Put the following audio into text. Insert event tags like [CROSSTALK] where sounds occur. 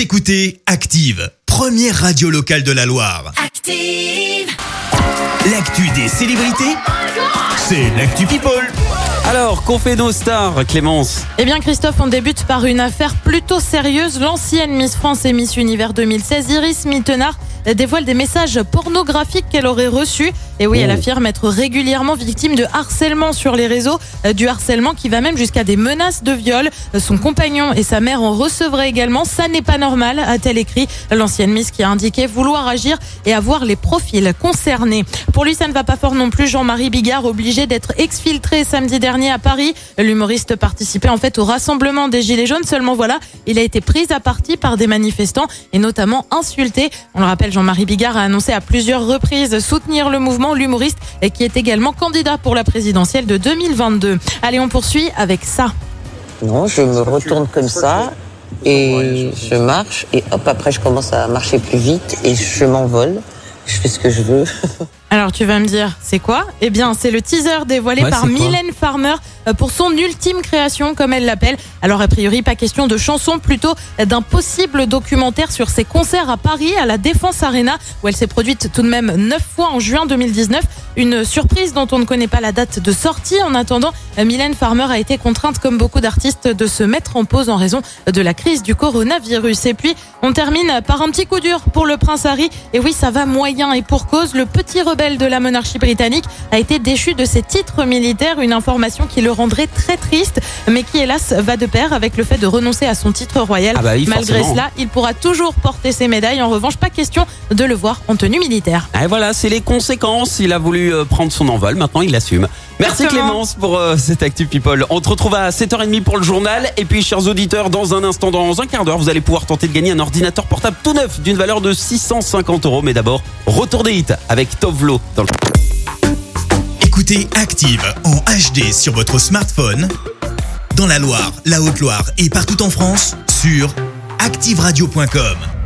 Vous écoutez Active, première radio locale de la Loire. Active. L'actu des célébrités, c'est l'actu People. Alors, qu'ont fait nos stars, Clémence? Eh bien Christophe, on débute par une affaire plutôt sérieuse. L'ancienne Miss France et Miss Univers 2016, Iris Mittenard, dévoile des messages pornographiques qu'elle aurait reçus. Et oui, elle Oh. affirme être régulièrement victime de harcèlement sur les réseaux, euh, du harcèlement qui va même jusqu'à des menaces de viol. Euh, Son compagnon et sa mère en recevraient également. Ça n'est pas normal, a-t-elle écrit. L'ancienne Miss qui a indiqué vouloir agir et avoir les profils concernés. Pour lui, ça ne va pas fort non plus. Jean-Marie Bigard, obligé d'être exfiltré samedi dernier à Paris. L'humoriste participait en fait au rassemblement des Gilets jaunes. Seulement voilà, il a été pris à partie par des manifestants et notamment insulté. On le rappelle, Jean-Marie Bigard a annoncé à plusieurs reprises soutenir le mouvement, l'humoriste, et qui est également candidat pour la présidentielle de 2022. Allez, on poursuit avec ça. Non, je me retourne comme ça et je marche et hop, après je commence à marcher plus vite et je m'envole. Je fais ce que je veux. [LAUGHS] Alors tu vas me dire, c'est quoi? Eh bien, c'est le teaser dévoilé Ouais, par Mylène Farmer euh, pour son ultime création, comme elle l'appelle. Alors a priori, pas question de chanson, plutôt d'un possible documentaire sur ses concerts à Paris, à la Défense Arena, où elle s'est produite tout de même neuf fois en juin 2019. Une surprise dont on ne connaît pas la date de sortie. En attendant, euh, Mylène Farmer a été contrainte, comme beaucoup d'artistes, de se mettre en pause en raison de la crise du coronavirus. Et puis, on termine par un petit coup dur pour le prince Harry. Et oui, ça va moyen et pour cause. Le petit rebelle de la monarchie britannique a été déchu de ses titres militaires, une information qui le rendrait très triste, mais qui hélas va de pair avec le fait de renoncer à son titre royal. Ah bah oui, Malgré forcément. cela, il pourra toujours porter ses médailles. En revanche, pas question de le voir en tenue militaire. Et voilà, c'est les conséquences. Il a voulu euh, prendre son envol, maintenant il l'assume. Merci Exactement. Clémence pour euh, cette Actu People. On te retrouve à 7h30 pour le journal. Et puis, chers auditeurs, dans un instant, dans un quart d'heure, vous allez pouvoir tenter de gagner un ordinateur portable tout neuf d'une valeur de 650 euros. Mais d'abord, retour des hits avec Tovlo dans le... Écoutez Active en HD sur votre smartphone, dans la Loire, la Haute-Loire et partout en France, sur activeradio.com.